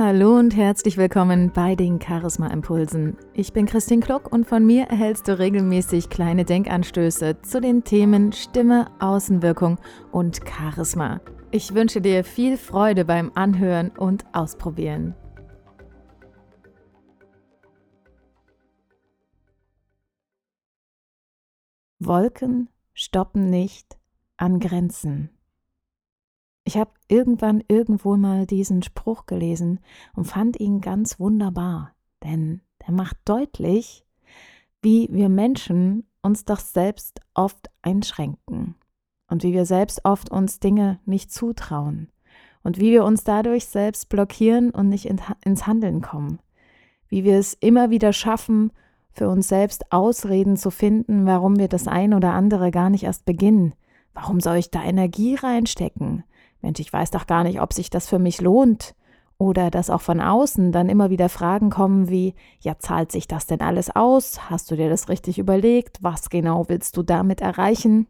Hallo und herzlich willkommen bei den Charisma Impulsen. Ich bin Christine Kluck und von mir erhältst du regelmäßig kleine Denkanstöße zu den Themen Stimme, Außenwirkung und Charisma. Ich wünsche dir viel Freude beim Anhören und Ausprobieren. Wolken stoppen nicht an Grenzen. Ich habe irgendwann irgendwo mal diesen Spruch gelesen und fand ihn ganz wunderbar, denn er macht deutlich, wie wir Menschen uns doch selbst oft einschränken und wie wir selbst oft uns Dinge nicht zutrauen und wie wir uns dadurch selbst blockieren und nicht ins Handeln kommen, wie wir es immer wieder schaffen, für uns selbst Ausreden zu finden, warum wir das ein oder andere gar nicht erst beginnen. Warum soll ich da Energie reinstecken? Mensch, ich weiß doch gar nicht, ob sich das für mich lohnt. Oder dass auch von außen dann immer wieder Fragen kommen wie, ja, zahlt sich das denn alles aus? Hast du dir das richtig überlegt? Was genau willst du damit erreichen?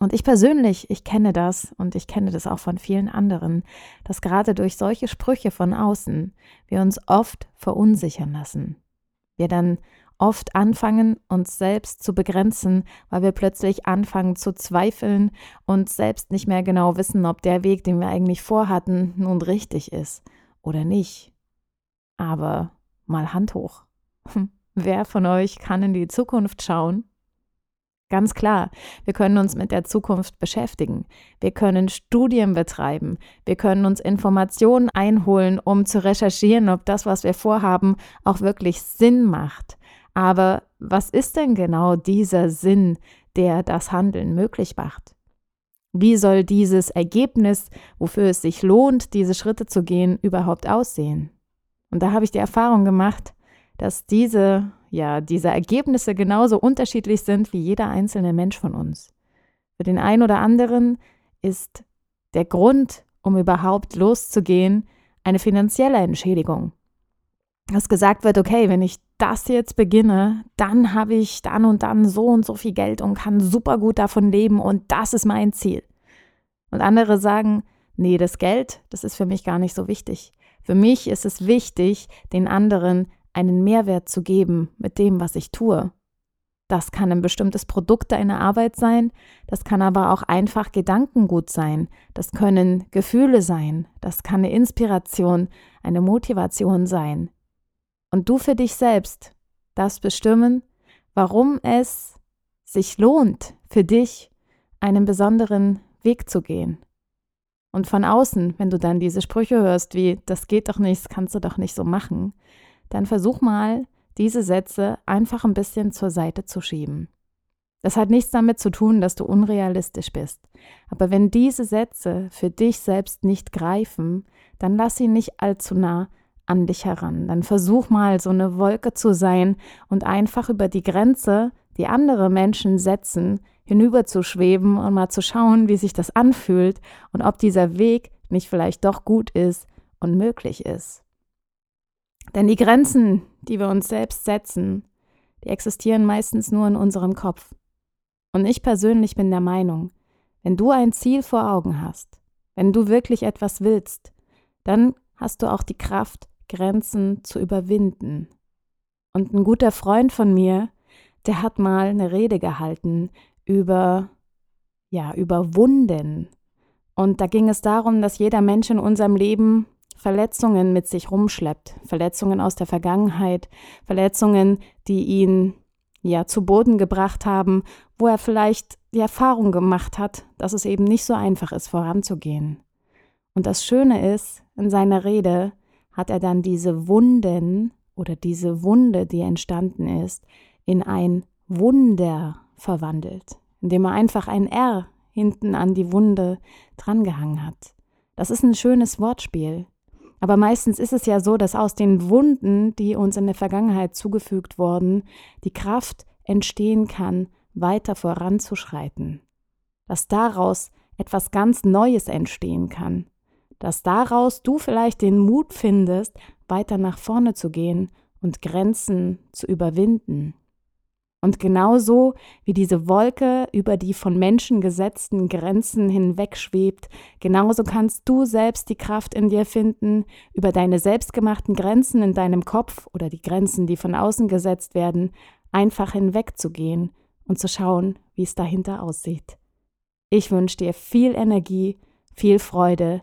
Und ich persönlich, ich kenne das und ich kenne das auch von vielen anderen, dass gerade durch solche Sprüche von außen wir uns oft verunsichern lassen. Wir dann oft anfangen, uns selbst zu begrenzen, weil wir plötzlich anfangen zu zweifeln und selbst nicht mehr genau wissen, ob der Weg, den wir eigentlich vorhatten, nun richtig ist oder nicht. Aber mal Hand hoch. Wer von euch kann in die Zukunft schauen? Ganz klar, wir können uns mit der Zukunft beschäftigen. Wir können Studien betreiben. Wir können uns Informationen einholen, um zu recherchieren, ob das, was wir vorhaben, auch wirklich Sinn macht. Aber was ist denn genau dieser Sinn, der das Handeln möglich macht? Wie soll dieses Ergebnis, wofür es sich lohnt, diese Schritte zu gehen, überhaupt aussehen? Und da habe ich die Erfahrung gemacht, dass diese, ja, diese Ergebnisse genauso unterschiedlich sind wie jeder einzelne Mensch von uns. Für den einen oder anderen ist der Grund, um überhaupt loszugehen, eine finanzielle Entschädigung dass gesagt wird, okay, wenn ich das jetzt beginne, dann habe ich dann und dann so und so viel Geld und kann super gut davon leben und das ist mein Ziel. Und andere sagen, nee, das Geld, das ist für mich gar nicht so wichtig. Für mich ist es wichtig, den anderen einen Mehrwert zu geben mit dem, was ich tue. Das kann ein bestimmtes Produkt deiner Arbeit sein, das kann aber auch einfach Gedankengut sein, das können Gefühle sein, das kann eine Inspiration, eine Motivation sein, und du für dich selbst darfst bestimmen, warum es sich lohnt, für dich einen besonderen Weg zu gehen. Und von außen, wenn du dann diese Sprüche hörst wie, das geht doch nicht, das kannst du doch nicht so machen, dann versuch mal, diese Sätze einfach ein bisschen zur Seite zu schieben. Das hat nichts damit zu tun, dass du unrealistisch bist. Aber wenn diese Sätze für dich selbst nicht greifen, dann lass sie nicht allzu nah an dich heran. Dann versuch mal so eine Wolke zu sein und einfach über die Grenze, die andere Menschen setzen, hinüber zu schweben und mal zu schauen, wie sich das anfühlt und ob dieser Weg nicht vielleicht doch gut ist und möglich ist. Denn die Grenzen, die wir uns selbst setzen, die existieren meistens nur in unserem Kopf. Und ich persönlich bin der Meinung, wenn du ein Ziel vor Augen hast, wenn du wirklich etwas willst, dann hast du auch die Kraft, Grenzen zu überwinden. Und ein guter Freund von mir, der hat mal eine Rede gehalten über, ja, über Wunden. Und da ging es darum, dass jeder Mensch in unserem Leben Verletzungen mit sich rumschleppt. Verletzungen aus der Vergangenheit, Verletzungen, die ihn ja zu Boden gebracht haben, wo er vielleicht die Erfahrung gemacht hat, dass es eben nicht so einfach ist, voranzugehen. Und das Schöne ist, in seiner Rede hat er dann diese Wunden oder diese Wunde, die entstanden ist, in ein Wunder verwandelt, indem er einfach ein R hinten an die Wunde drangehangen hat. Das ist ein schönes Wortspiel. Aber meistens ist es ja so, dass aus den Wunden, die uns in der Vergangenheit zugefügt wurden, die Kraft entstehen kann, weiter voranzuschreiten. Dass daraus etwas ganz Neues entstehen kann dass daraus du vielleicht den Mut findest, weiter nach vorne zu gehen und Grenzen zu überwinden. Und genauso wie diese Wolke über die von Menschen gesetzten Grenzen hinwegschwebt, genauso kannst du selbst die Kraft in dir finden, über deine selbstgemachten Grenzen in deinem Kopf oder die Grenzen, die von außen gesetzt werden, einfach hinwegzugehen und zu schauen, wie es dahinter aussieht. Ich wünsche dir viel Energie, viel Freude